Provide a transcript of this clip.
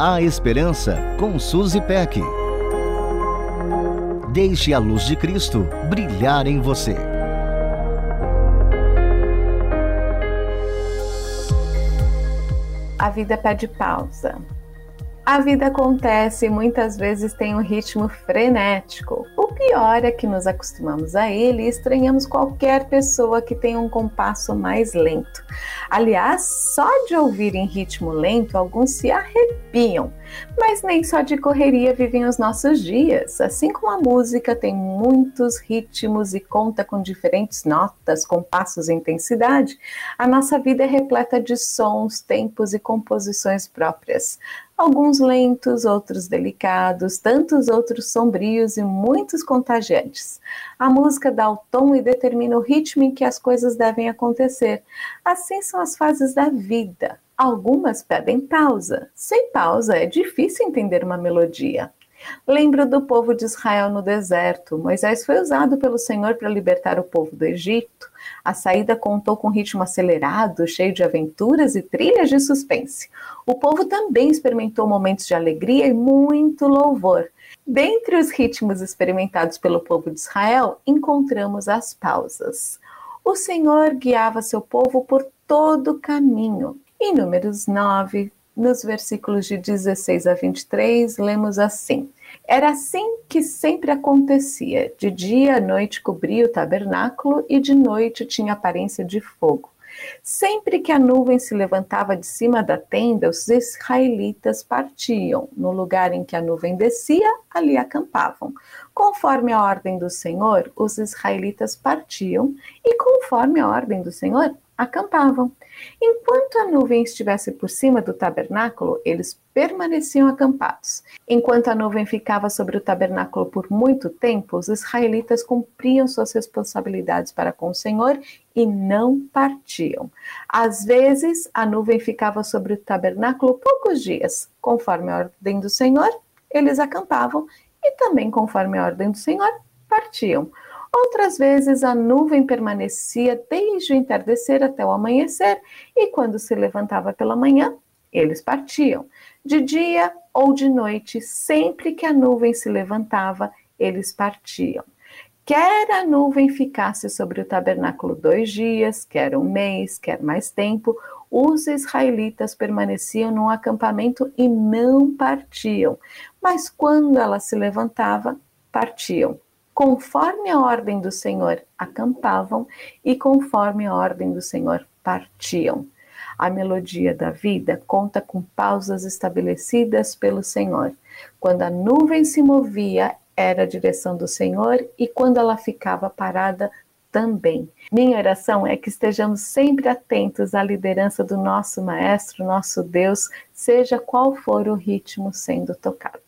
A Esperança com Suzy Peck. Deixe a luz de Cristo brilhar em você. A vida pede pausa. A vida acontece e muitas vezes tem um ritmo frenético. Pior é que nos acostumamos a ele e estranhamos qualquer pessoa que tenha um compasso mais lento. Aliás, só de ouvir em ritmo lento, alguns se arrepiam. Mas nem só de correria vivem os nossos dias. Assim como a música tem muitos ritmos e conta com diferentes notas, compassos e intensidade, a nossa vida é repleta de sons, tempos e composições próprias alguns lentos, outros delicados, tantos outros sombrios e muitos contagiantes. A música dá o tom e determina o ritmo em que as coisas devem acontecer. Assim são as fases da vida. Algumas pedem pausa. Sem pausa é difícil entender uma melodia. Lembro do povo de Israel no deserto. Moisés foi usado pelo Senhor para libertar o povo do Egito. A saída contou com ritmo acelerado, cheio de aventuras e trilhas de suspense. O povo também experimentou momentos de alegria e muito louvor. Dentre os ritmos experimentados pelo povo de Israel, encontramos as pausas. O Senhor guiava seu povo por todo o caminho. Em Números 9, nos versículos de 16 a 23, lemos assim: Era assim que sempre acontecia. De dia a noite cobria o tabernáculo e de noite tinha aparência de fogo. Sempre que a nuvem se levantava de cima da tenda, os israelitas partiam. No lugar em que a nuvem descia, ali acampavam. Conforme a ordem do Senhor, os israelitas partiam e, conforme a ordem do Senhor, acampavam. Enquanto a nuvem estivesse por cima do tabernáculo, eles permaneciam acampados. Enquanto a nuvem ficava sobre o tabernáculo por muito tempo, os israelitas cumpriam suas responsabilidades para com o Senhor e não partiam. Às vezes, a nuvem ficava sobre o tabernáculo poucos dias. Conforme a ordem do Senhor, eles acampavam e também conforme a ordem do Senhor, partiam. Outras vezes a nuvem permanecia desde o entardecer até o amanhecer, e quando se levantava pela manhã, eles partiam. De dia ou de noite, sempre que a nuvem se levantava, eles partiam. Quer a nuvem ficasse sobre o tabernáculo dois dias, quer um mês, quer mais tempo, os israelitas permaneciam no acampamento e não partiam. Mas quando ela se levantava, partiam conforme a ordem do Senhor acampavam e conforme a ordem do Senhor partiam. A melodia da vida conta com pausas estabelecidas pelo Senhor. Quando a nuvem se movia, era a direção do Senhor, e quando ela ficava parada, também. Minha oração é que estejamos sempre atentos à liderança do nosso Maestro, nosso Deus, seja qual for o ritmo sendo tocado.